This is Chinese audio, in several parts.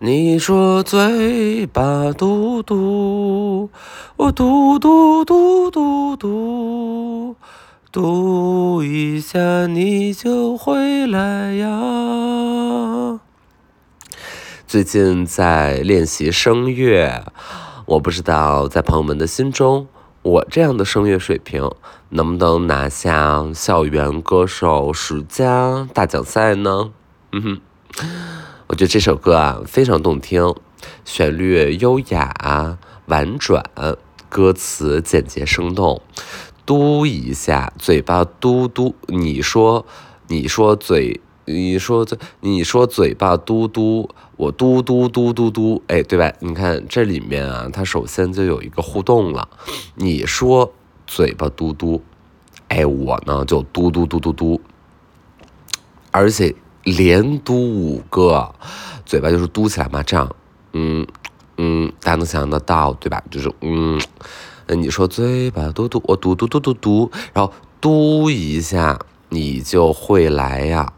你说嘴巴嘟嘟，我嘟嘟嘟嘟嘟，嘟一下你就回来呀。最近在练习声乐，我不知道在朋友们的心中，我这样的声乐水平能不能拿下校园歌手十佳大奖赛呢？嗯哼。我觉得这首歌啊非常动听，旋律优雅婉转，歌词简洁生动。嘟一下，嘴巴嘟嘟，你说，你说嘴，你说嘴，你说嘴巴嘟嘟，我嘟嘟嘟嘟嘟，哎，对吧？你看这里面啊，它首先就有一个互动了。你说嘴巴嘟嘟，哎，我呢就嘟嘟嘟嘟嘟，而且。连嘟五个，嘴巴就是嘟起来嘛，这样，嗯嗯，大家能想象得到对吧？就是嗯，你说嘴巴嘟嘟，我嘟嘟嘟嘟嘟，然后嘟一下，你就会来呀，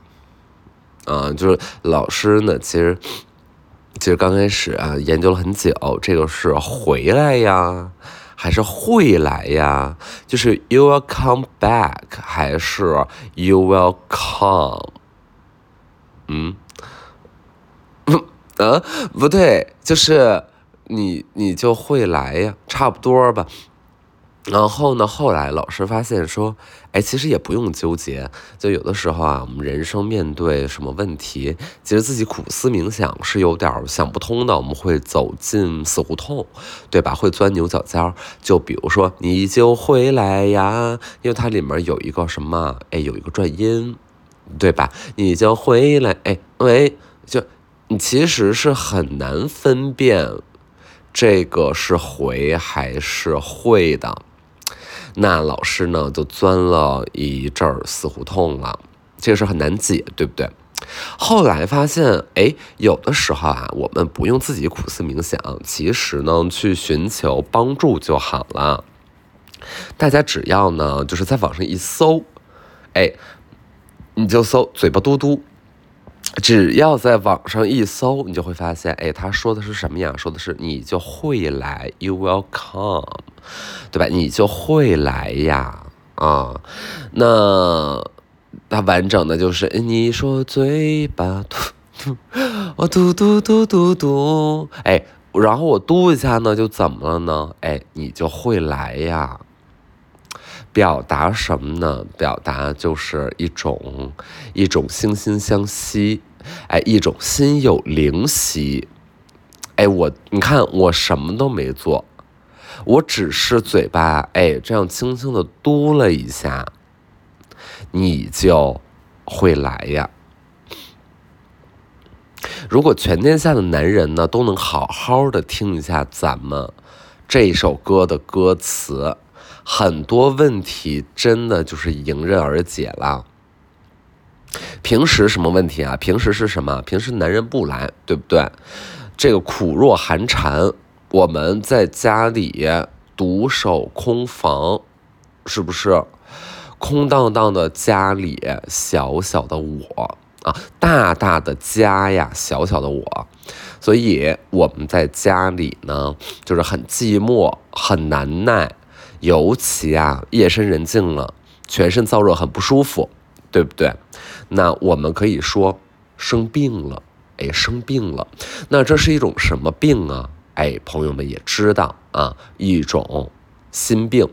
啊，就是老师呢，其实其实刚开始啊，研究了很久，这个是回来呀，还是会来呀？就是 you will come back，还是 you will come？嗯，啊，不对，就是你，你就会来呀，差不多吧。然后呢，后来老师发现说，哎，其实也不用纠结，就有的时候啊，我们人生面对什么问题，其实自己苦思冥想是有点想不通的，我们会走进死胡同，对吧？会钻牛角尖。就比如说，你就会来呀，因为它里面有一个什么，哎，有一个转音。对吧？你就回来，哎喂，就你其实是很难分辨这个是回还是会的。那老师呢就钻了一阵儿死胡同了，这个事很难解，对不对？后来发现，哎，有的时候啊，我们不用自己苦思冥想，其实呢去寻求帮助就好了。大家只要呢就是在网上一搜，哎。你就搜嘴巴嘟嘟，只要在网上一搜，你就会发现，哎，他说的是什么呀？说的是你就会来，you will come，对吧？你就会来呀，啊，那它完整的就是你说嘴巴嘟嘟，我嘟嘟嘟嘟嘟，哎，然后我嘟一下呢，就怎么了呢？哎，你就会来呀。表达什么呢？表达就是一种一种惺惺相惜，哎，一种心有灵犀，哎，我你看我什么都没做，我只是嘴巴哎这样轻轻的嘟了一下，你就会来呀。如果全天下的男人呢都能好好的听一下咱们这首歌的歌词。很多问题真的就是迎刃而解了。平时什么问题啊？平时是什么？平时男人不来，对不对？这个苦若寒蝉，我们在家里独守空房，是不是？空荡荡的家里，小小的我啊，大大的家呀，小小的我，所以我们在家里呢，就是很寂寞，很难耐。尤其啊，夜深人静了，全身燥热，很不舒服，对不对？那我们可以说生病了，哎，生病了。那这是一种什么病啊？哎，朋友们也知道啊，一种心病。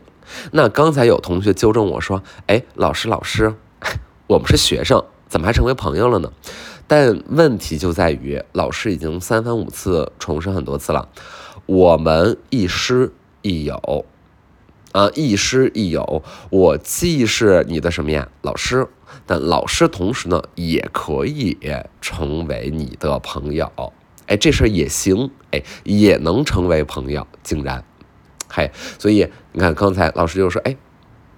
那刚才有同学纠正我说，哎，老师，老师，我们是学生，怎么还成为朋友了呢？但问题就在于，老师已经三番五次重申很多次了，我们亦师亦友。啊，亦师亦友，我既是你的什么呀，老师，但老师同时呢，也可以成为你的朋友，哎，这事儿也行，哎，也能成为朋友，竟然，嘿，所以你看，刚才老师就说，哎，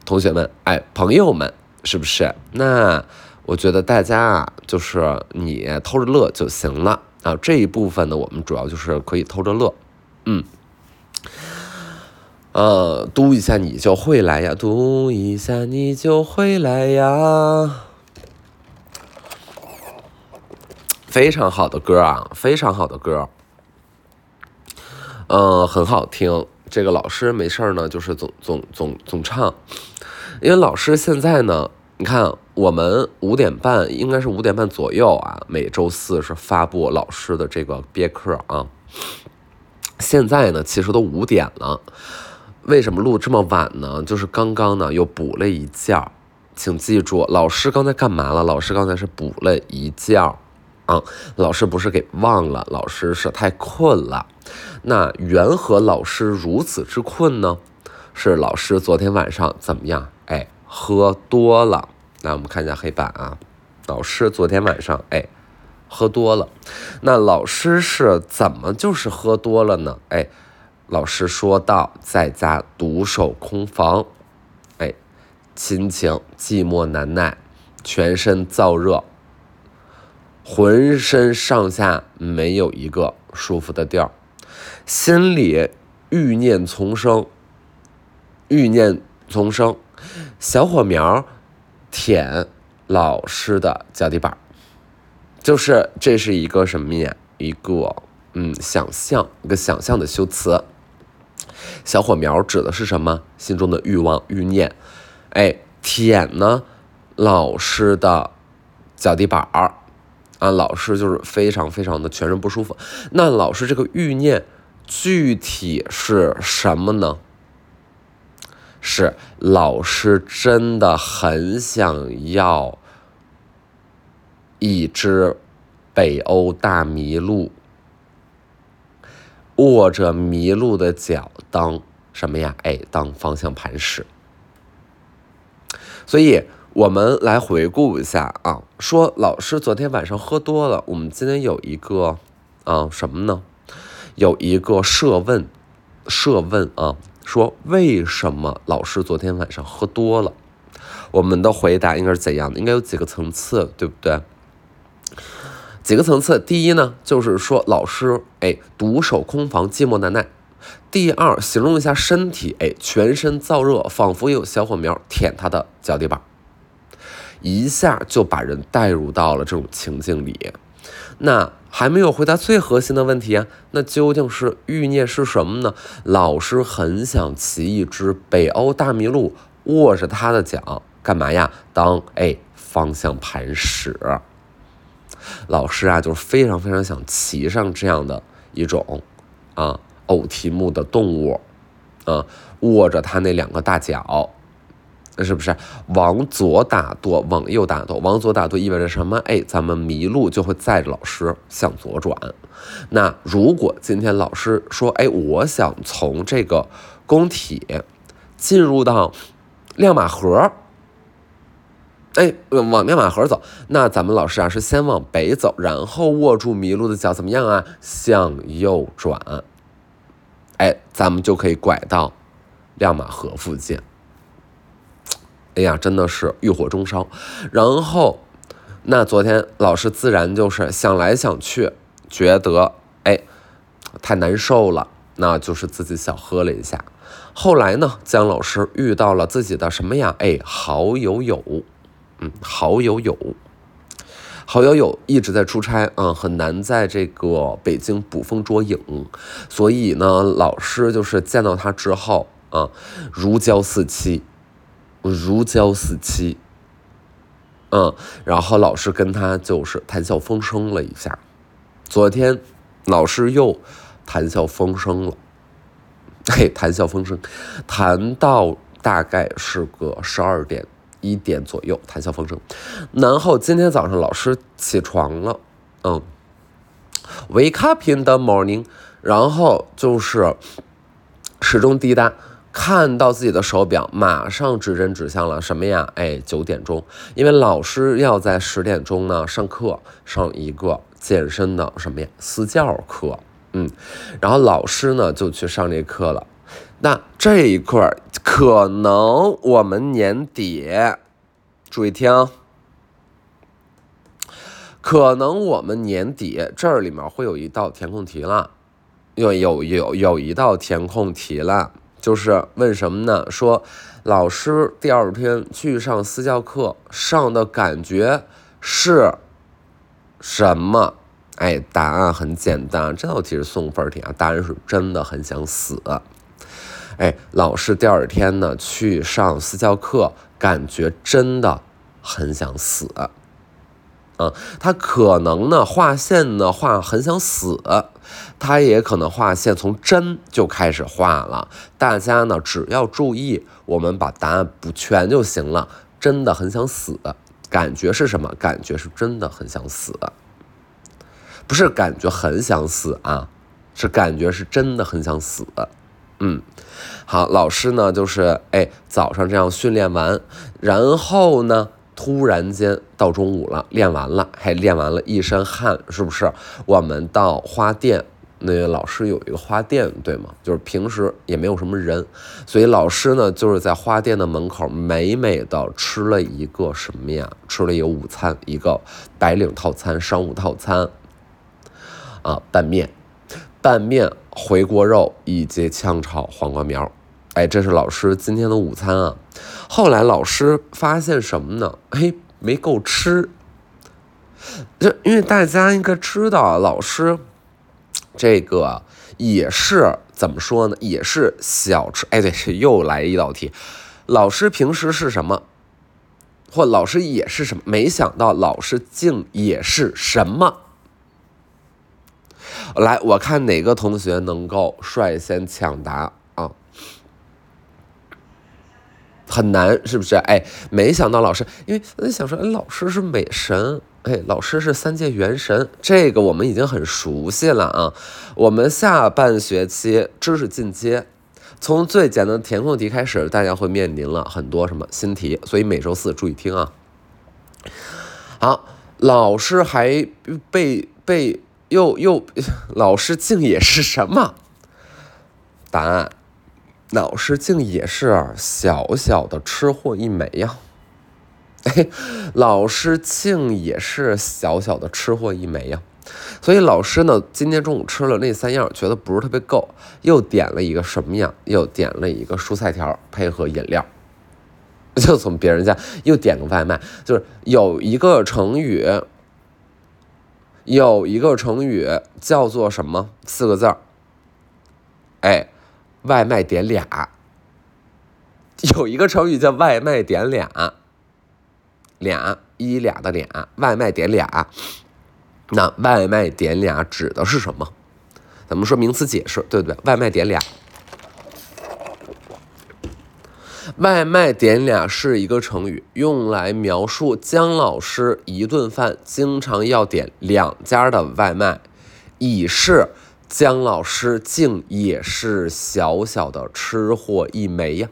同学们，哎，朋友们，是不是？那我觉得大家啊，就是你偷着乐就行了。啊，这一部分呢，我们主要就是可以偷着乐，嗯。呃，嘟一下你就会来呀，嘟一下你就会来呀，非常好的歌啊，非常好的歌，嗯，很好听。这个老师没事呢，就是总总总总唱，因为老师现在呢，你看我们五点半应该是五点半左右啊，每周四是发布老师的这个别克啊。现在呢，其实都五点了，为什么录这么晚呢？就是刚刚呢又补了一觉，请记住，老师刚才干嘛了？老师刚才是补了一觉。啊，老师不是给忘了，老师是太困了。那缘何老师如此之困呢？是老师昨天晚上怎么样？哎，喝多了。来，我们看一下黑板啊。老师昨天晚上哎，喝多了。那老师是怎么就是喝多了呢？哎，老师说到在家独守空房，哎，心情寂寞难耐，全身燥热。浑身上下没有一个舒服的地儿，心里欲念丛生，欲念丛生，小火苗舔老师的脚底板就是这是一个什么呀？一个嗯，想象一个想象的修辞。小火苗指的是什么？心中的欲望欲念，哎，舔呢老师的脚底板儿。啊，老师就是非常非常的全身不舒服。那老师这个欲念具体是什么呢？是老师真的很想要一只北欧大麋鹿，握着麋鹿的脚当什么呀？哎，当方向盘使。所以。我们来回顾一下啊，说老师昨天晚上喝多了。我们今天有一个啊什么呢？有一个设问，设问啊，说为什么老师昨天晚上喝多了？我们的回答应该是怎样的？应该有几个层次，对不对？几个层次，第一呢，就是说老师哎独守空房，寂寞难耐。第二，形容一下身体，哎，全身燥热，仿佛有小火苗舔他的脚底板。一下就把人带入到了这种情境里，那还没有回答最核心的问题啊，那究竟是欲念是什么呢？老师很想骑一只北欧大麋鹿，握着他的脚，干嘛呀？当哎方向盘使。老师啊，就是非常非常想骑上这样的一种啊偶题目的动物，啊握着他那两个大脚。是不是往左打舵，往右打舵？往左打舵意味着什么？哎，咱们迷路就会载着老师向左转。那如果今天老师说，哎，我想从这个工体进入到亮马河，哎，往亮马河走，那咱们老师啊是先往北走，然后握住麋鹿的脚，怎么样啊？向右转，哎，咱们就可以拐到亮马河附近。哎呀，真的是欲火中烧。然后，那昨天老师自然就是想来想去，觉得哎太难受了，那就是自己小喝了一下。后来呢，姜老师遇到了自己的什么呀？哎，好友友，嗯，好友友，好友友一直在出差，嗯，很难在这个北京捕风捉影，所以呢，老师就是见到他之后啊，如胶似漆。如胶似漆，嗯，然后老师跟他就是谈笑风生了一下。昨天老师又谈笑风生了，嘿，谈笑风生，谈到大概是个十二点一点左右，谈笑风生。然后今天早上老师起床了，嗯，wake up in the morning，然后就是始终滴答。看到自己的手表，马上指针指向了什么呀？哎，九点钟，因为老师要在十点钟呢上课，上一个健身的什么呀私教课，嗯，然后老师呢就去上这课了。那这一块可能我们年底，注意听，可能我们年底这里面会有一道填空题了，有有有有一道填空题了。就是问什么呢？说老师第二天去上私教课，上的感觉是什么？哎，答案很简单，这道题是送分题啊，答案是真的很想死。哎，老师第二天呢去上私教课，感觉真的很想死。啊，他可能呢画线呢画很想死，他也可能画线从真就开始画了。大家呢只要注意，我们把答案补全就行了。真的很想死，感觉是什么？感觉是真的很想死，不是感觉很想死啊，是感觉是真的很想死。嗯，好，老师呢就是哎早上这样训练完，然后呢。突然间到中午了，练完了，还练完了一身汗，是不是？我们到花店，那个老师有一个花店，对吗？就是平时也没有什么人，所以老师呢就是在花店的门口美美的吃了一个什么呀？吃了一个午餐，一个白领套餐、商务套餐，啊，拌面、拌面、回锅肉以及炝炒黄瓜苗。哎，这是老师今天的午餐啊。后来老师发现什么呢？哎，没够吃。这因为大家应该知道，老师这个也是怎么说呢？也是小吃。哎，对，又来一道题。老师平时是什么？或老师也是什么？没想到老师竟也是什么？来，我看哪个同学能够率先抢答啊。很难，是不是？哎，没想到老师，因为我想说，哎，老师是美神，哎，老师是三界元神，这个我们已经很熟悉了啊。我们下半学期知识进阶，从最简单的填空题开始，大家会面临了很多什么新题，所以每周四注意听啊。好，老师还被被又又，老师竟也是什么？答案。老师竟也是小小的吃货一枚呀！哎，老师竟也是小小的吃货一枚呀！所以老师呢，今天中午吃了那三样，觉得不是特别够，又点了一个什么样？又点了一个蔬菜条配合饮料，就从别人家又点个外卖。就是有一个成语，有一个成语叫做什么？四个字儿，哎。外卖点俩，有一个成语叫“外卖点俩”，俩一俩的俩，外卖点俩。那外卖点俩指的是什么？咱们说名词解释，对不对？外卖点俩，外卖点俩是一个成语，用来描述姜老师一顿饭经常要点两家的外卖，以示。姜老师竟也是小小的吃货一枚呀！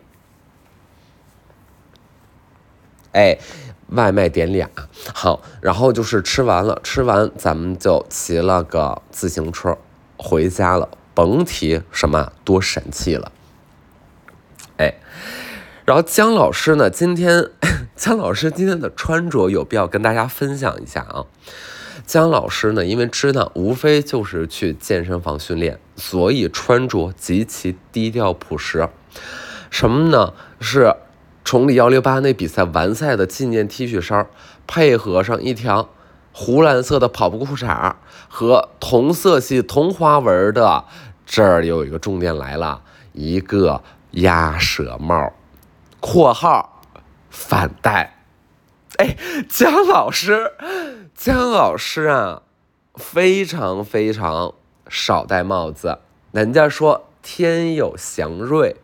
哎，外卖点俩，好，然后就是吃完了，吃完咱们就骑了个自行车回家了，甭提什么多神气了。哎，然后姜老师呢，今天 姜老师今天的穿着有必要跟大家分享一下啊。姜老师呢，因为知道无非就是去健身房训练，所以穿着极其低调朴实。什么呢？是崇礼幺六八那比赛完赛的纪念 T 恤衫，配合上一条湖蓝色的跑步裤衩和同色系同花纹的，这儿有一个重点来了，一个鸭舌帽（括号反戴）。哎，姜老师。姜老师啊，非常非常少戴帽子。人家说天有祥瑞，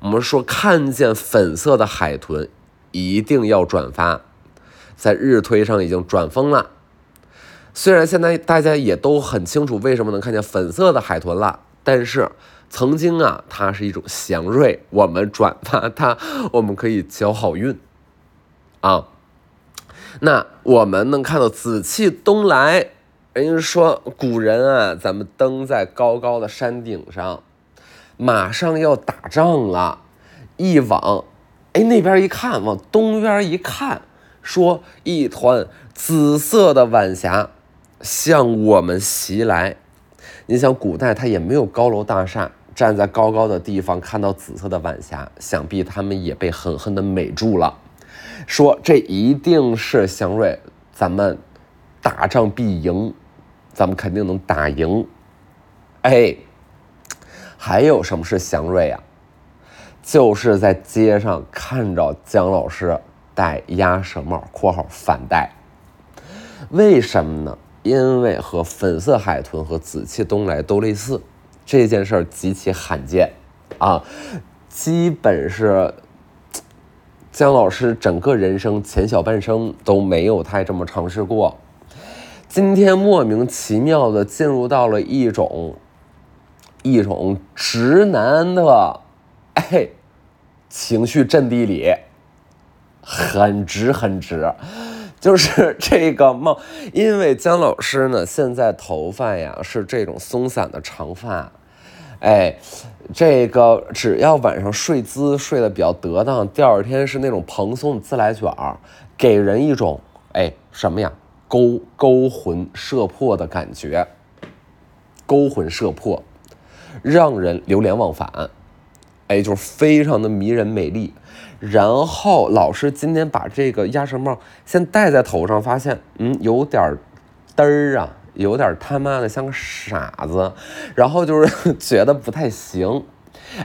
我们说看见粉色的海豚一定要转发，在日推上已经转疯了。虽然现在大家也都很清楚为什么能看见粉色的海豚了，但是曾经啊，它是一种祥瑞，我们转发它，我们可以交好运啊。那我们能看到紫气东来，人家说古人啊，咱们登在高高的山顶上，马上要打仗了，一往，哎那边一看，往东边一看，说一团紫色的晚霞向我们袭来。你想古代他也没有高楼大厦，站在高高的地方看到紫色的晚霞，想必他们也被狠狠的美住了。说这一定是祥瑞，咱们打仗必赢，咱们肯定能打赢。哎，还有什么是祥瑞啊？就是在街上看着姜老师戴鸭舌帽（括号反戴），为什么呢？因为和粉色海豚和紫气东来都类似，这件事儿极其罕见啊，基本是姜老师整个人生前小半生都没有太这么尝试过。今天莫名其妙的进入到了一种一种直男的。哎，情绪阵地里很直很直，就是这个梦，因为姜老师呢，现在头发呀是这种松散的长发，哎，这个只要晚上睡姿睡得比较得当，第二天是那种蓬松的自来卷儿，给人一种哎什么呀，勾勾魂摄魄的感觉，勾魂摄魄，让人流连忘返。哎，就是非常的迷人美丽。然后老师今天把这个鸭舌帽先戴在头上，发现嗯有点嘚儿啊，有点他妈的像个傻子。然后就是 觉得不太行。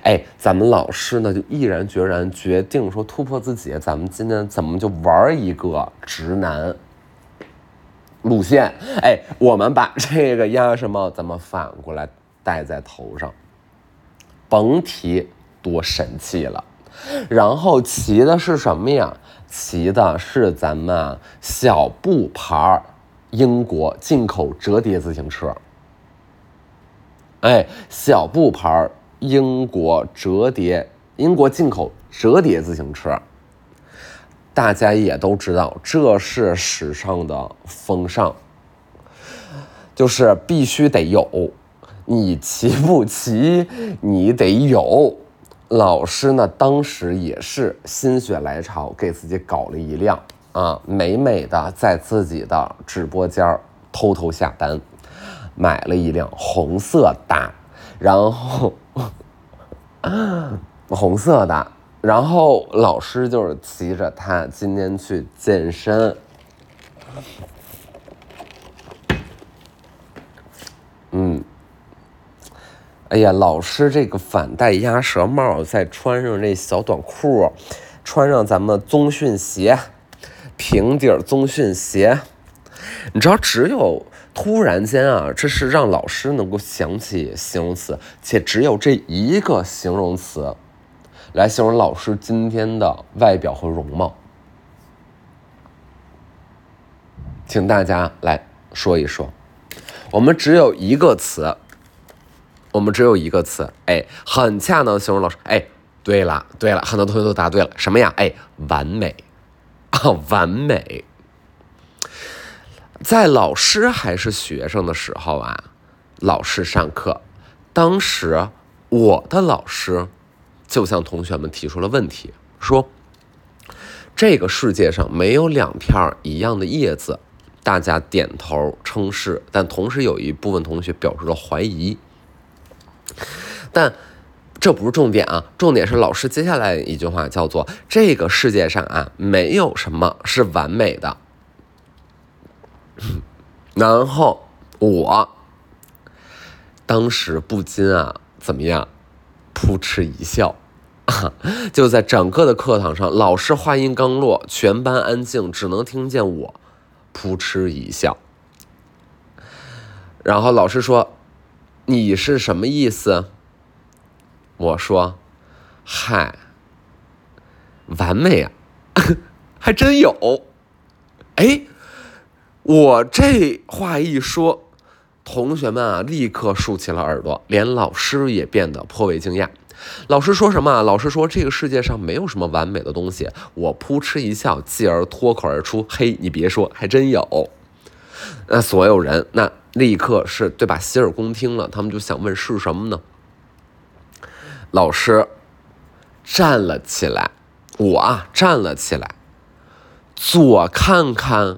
哎，咱们老师呢就毅然决然决定说突破自己，咱们今天怎么就玩一个直男路线？哎，我们把这个鸭舌帽咱们反过来戴在头上，甭提。多神气了，然后骑的是什么呀？骑的是咱们小布牌英国进口折叠自行车。哎，小布牌英国折叠，英国进口折叠自行车，大家也都知道，这是时尚的风尚，就是必须得有，你骑不骑，你得有。老师呢，当时也是心血来潮，给自己搞了一辆啊，美美的在自己的直播间偷偷下单，买了一辆红色的，然后红色的，然后老师就是骑着它今天去健身，嗯。哎呀，老师，这个反戴鸭舌帽，再穿上这小短裤，穿上咱们棕训鞋，平底儿棕训鞋，你知道，只有突然间啊，这是让老师能够想起形容词，且只有这一个形容词来形容老师今天的外表和容貌，请大家来说一说，我们只有一个词。我们只有一个词，哎，很恰当的形容老师，哎，对了，对了，很多同学都答对了，什么呀？哎，完美，啊，完美。在老师还是学生的时候啊，老师上课，当时我的老师就向同学们提出了问题，说这个世界上没有两片一样的叶子，大家点头称是，但同时有一部分同学表示了怀疑。但这不是重点啊，重点是老师接下来一句话叫做：“这个世界上啊，没有什么是完美的。” 然后我当时不禁啊，怎么样，扑哧一笑。就在整个的课堂上，老师话音刚落，全班安静，只能听见我扑哧一笑。然后老师说。你是什么意思？我说，嗨，完美啊，还真有。哎，我这话一说，同学们啊，立刻竖起了耳朵，连老师也变得颇为惊讶。老师说什么？老师说这个世界上没有什么完美的东西。我扑哧一笑，继而脱口而出：“嘿，你别说，还真有。”那所有人那。立刻是对吧？洗耳恭听了，他们就想问是什么呢？老师站了起来，我啊站了起来，左看看，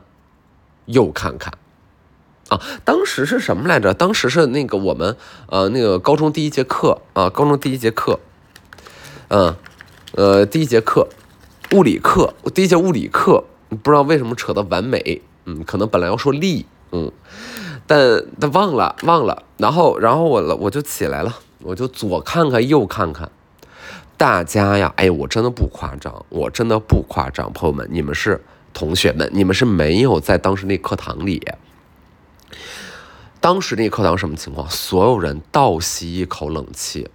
右看看，啊，当时是什么来着？当时是那个我们呃那个高中第一节课啊，高中第一节课，嗯呃第一节课物理课，第一节物理课，不知道为什么扯到完美，嗯，可能本来要说力，嗯。但但忘了忘了，然后然后我了我就起来了，我就左看看右看看，大家呀，哎，我真的不夸张，我真的不夸张，朋友们，你们是同学们，你们是没有在当时那课堂里。当时那课堂什么情况？所有人倒吸一口冷气，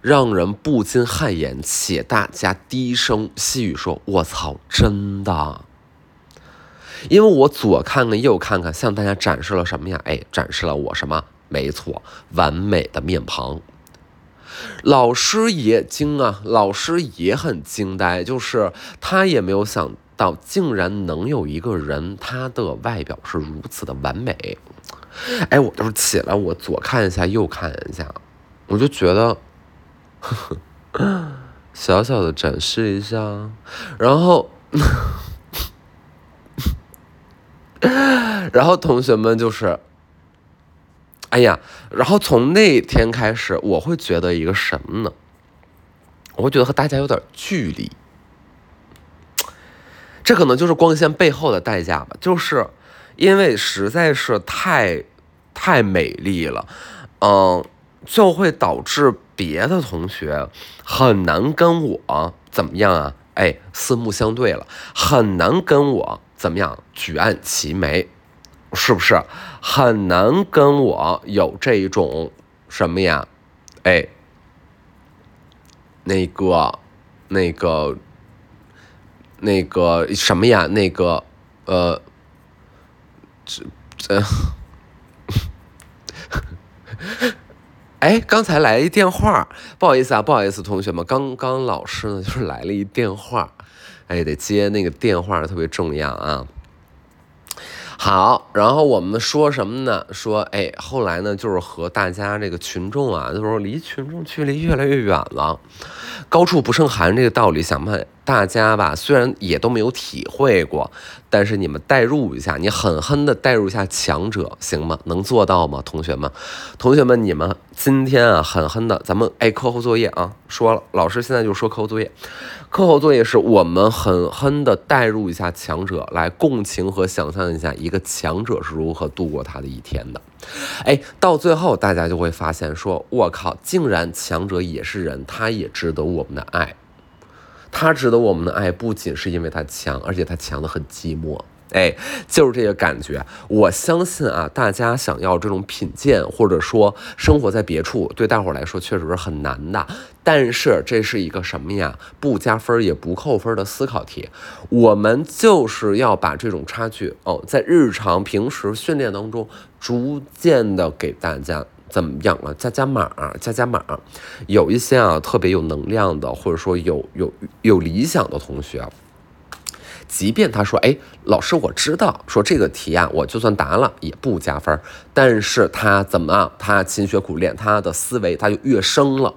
让人不禁汗颜，且大家低声细语说：“我操，真的！”因为我左看看右看看，向大家展示了什么呀？哎，展示了我什么？没错，完美的面庞。老师也惊啊，老师也很惊呆，就是他也没有想到，竟然能有一个人，他的外表是如此的完美。哎，我就是起来，我左看一下，右看一下，我就觉得，呵呵，小小的展示一下，然后，然后同学们就是，哎呀，然后从那天开始，我会觉得一个什么呢？我会觉得和大家有点距离，这可能就是光鲜背后的代价吧，就是因为实在是太。太美丽了，嗯，就会导致别的同学很难跟我怎么样啊？哎，四目相对了，很难跟我怎么样举案齐眉，是不是？很难跟我有这种什么呀？哎，那个，那个，那个什么呀？那个，呃，这这。哎，刚才来一电话，不好意思啊，不好意思，同学们，刚刚老师呢就是来了一电话，哎，得接那个电话，特别重要啊。好，然后我们说什么呢？说，哎，后来呢，就是和大家这个群众啊，就是离群众距离越来越远了，高处不胜寒这个道理，想不大家吧，虽然也都没有体会过，但是你们代入一下，你狠狠的代入一下强者，行吗？能做到吗？同学们，同学们，你们今天啊，狠狠的，咱们哎，课后作业啊，说了，老师现在就说课后作业。课后作业是我们狠狠的代入一下强者，来共情和想象一下一个强者是如何度过他的一天的。哎，到最后大家就会发现，说我靠，竟然强者也是人，他也值得我们的爱。他值得我们的爱，不仅是因为他强，而且他强的很寂寞。哎，就是这个感觉。我相信啊，大家想要这种品鉴，或者说生活在别处，对大伙来说确实是很难的。但是这是一个什么呀？不加分也不扣分的思考题。我们就是要把这种差距哦，在日常平时训练当中，逐渐的给大家怎么样啊？加加码，加加码。有一些啊特别有能量的，或者说有有有理想的同学。即便他说：“哎，老师，我知道，说这个题啊，我就算答了也不加分。但是他怎么啊他勤学苦练，他的思维他就跃升了，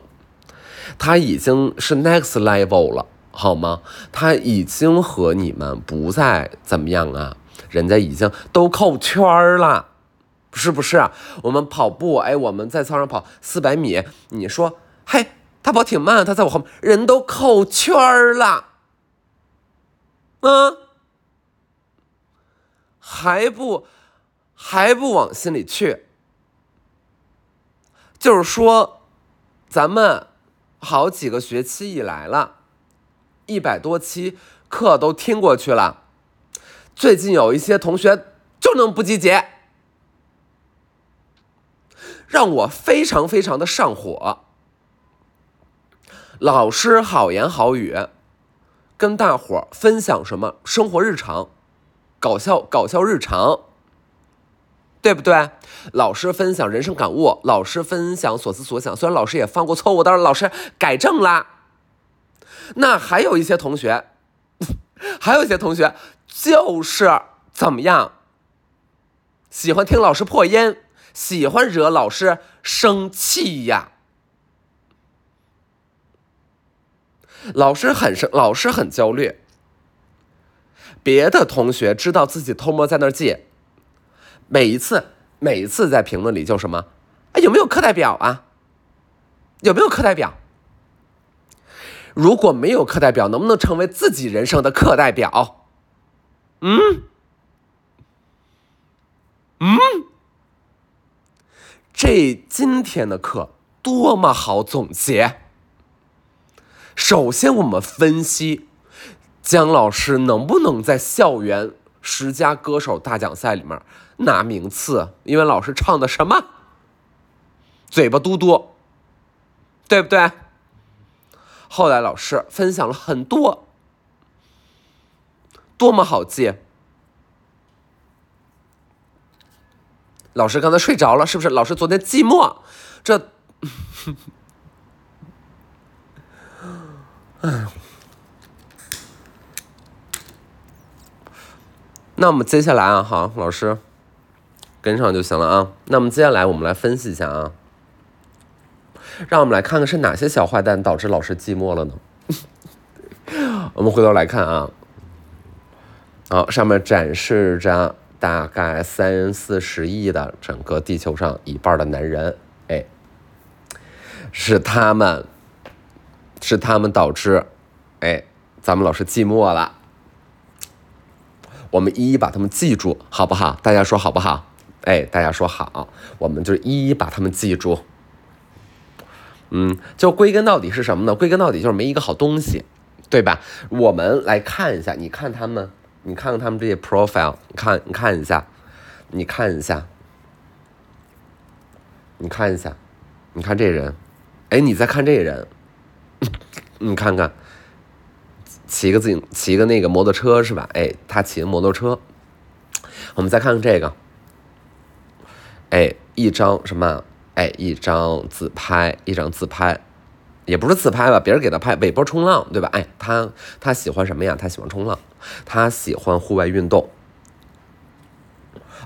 他已经是 next level 了，好吗？他已经和你们不再怎么样啊，人家已经都扣圈了，是不是？我们跑步，哎，我们在操场跑四百米，你说，嘿，他跑挺慢，他在我后面，人都扣圈儿了。”嗯，还不还不往心里去？就是说，咱们好几个学期以来了，一百多期课都听过去了，最近有一些同学就能不集结，让我非常非常的上火。老师好言好语。跟大伙分享什么生活日常，搞笑搞笑日常，对不对？老师分享人生感悟，老师分享所思所想。虽然老师也犯过错误，但是老师改正啦。那还有一些同学，还有一些同学就是怎么样，喜欢听老师破音，喜欢惹老师生气呀。老师很生，老师很焦虑。别的同学知道自己偷摸在那儿记，每一次，每一次在评论里叫什么？哎，有没有课代表啊？有没有课代表？如果没有课代表，能不能成为自己人生的课代表？嗯，嗯，这今天的课多么好总结。首先，我们分析姜老师能不能在校园十佳歌手大奖赛里面拿名次，因为老师唱的什么？嘴巴嘟嘟，对不对？后来老师分享了很多，多么好记。老师刚才睡着了，是不是？老师昨天寂寞，这，哎，那我们接下来啊，好，老师跟上就行了啊。那么接下来我们来分析一下啊。让我们来看看是哪些小坏蛋导致老师寂寞了呢？我们回头来看啊，好，上面展示着大概三四十亿的整个地球上一半的男人，哎，是他们，是他们导致，哎，咱们老师寂寞了。我们一一把他们记住，好不好？大家说好不好？哎，大家说好，我们就一一把他们记住。嗯，就归根到底是什么呢？归根到底就是没一个好东西，对吧？我们来看一下，你看他们，你看看他们这些 profile，你看，你看一下，你看一下，你看一下，你看这人，哎，你再看这人，你看看，骑个自行，骑个那个摩托车是吧？哎，他骑个摩托车，我们再看看这个，哎，一张什么？哎，一张自拍，一张自拍，也不是自拍吧，别人给他拍，尾波冲浪，对吧？哎，他他喜欢什么呀？他喜欢冲浪，他喜欢户外运动。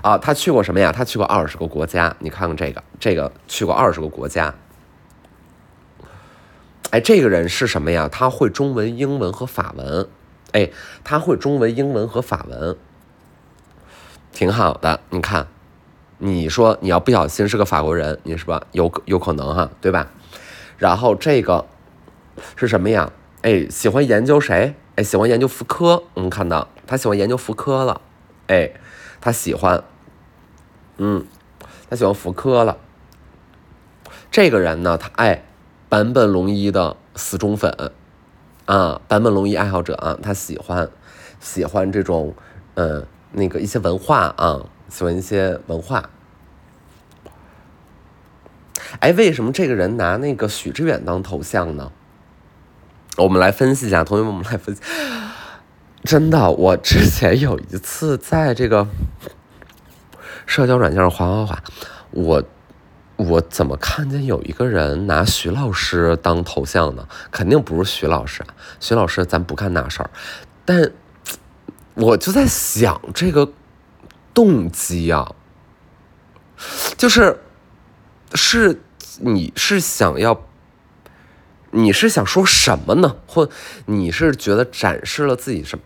啊，他去过什么呀？他去过二十个国家。你看看这个，这个去过二十个国家。哎，这个人是什么呀？他会中文、英文和法文。哎，他会中文、英文和法文，挺好的。你看。你说你要不小心是个法国人，你是吧？有有可能哈，对吧？然后这个是什么呀？哎，喜欢研究谁？喜欢研究福柯。我们看到他喜欢研究福柯了。哎，他喜欢，嗯，他喜欢福柯了。这个人呢，他爱坂本龙一的死忠粉啊，坂本龙一爱好者啊，他喜欢喜欢这种嗯那个一些文化啊。喜欢一些文化，哎，为什么这个人拿那个许知远当头像呢？我们来分析一下，同学们，我们来分析。真的，我之前有一次在这个社交软件上滑滑滑，我我怎么看见有一个人拿徐老师当头像呢？肯定不是徐老师，徐老师咱不干那事儿。但 我就在想这个。动机啊，就是是你是想要，你是想说什么呢？或你是觉得展示了自己什么？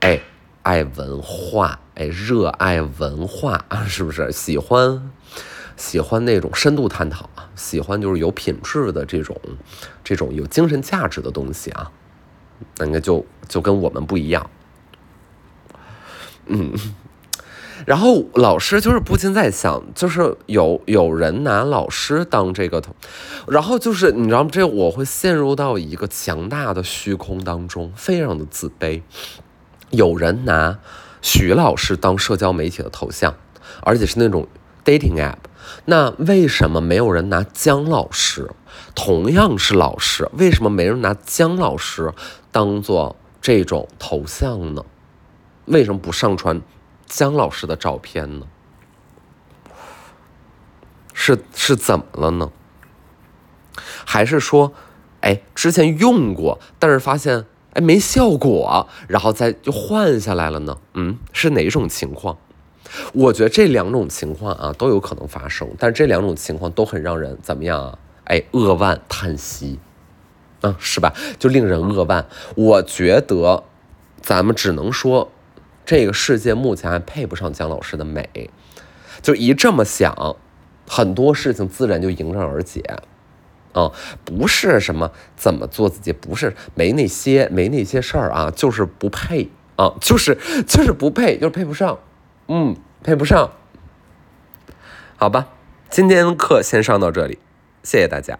哎，爱文化，哎，热爱文化，是不是？喜欢喜欢那种深度探讨啊，喜欢就是有品质的这种这种有精神价值的东西啊，那个就就跟我们不一样，嗯。然后老师就是不禁在想，就是有有人拿老师当这个头，然后就是你知道吗？这我会陷入到一个强大的虚空当中，非常的自卑。有人拿徐老师当社交媒体的头像，而且是那种 dating app，那为什么没有人拿姜老师？同样是老师，为什么没人拿姜老师当做这种头像呢？为什么不上传？姜老师的照片呢？是是怎么了呢？还是说，哎，之前用过，但是发现哎没效果，然后再就换下来了呢？嗯，是哪种情况？我觉得这两种情况啊都有可能发生，但是这两种情况都很让人怎么样啊？哎，扼腕叹息，嗯，是吧？就令人扼腕。我觉得咱们只能说。这个世界目前还配不上姜老师的美，就一这么想，很多事情自然就迎刃而解，啊，不是什么怎么做自己，不是没那些没那些事儿啊，就是不配啊，就是就是不配，就是配不上，嗯，配不上。好吧，今天课先上到这里，谢谢大家。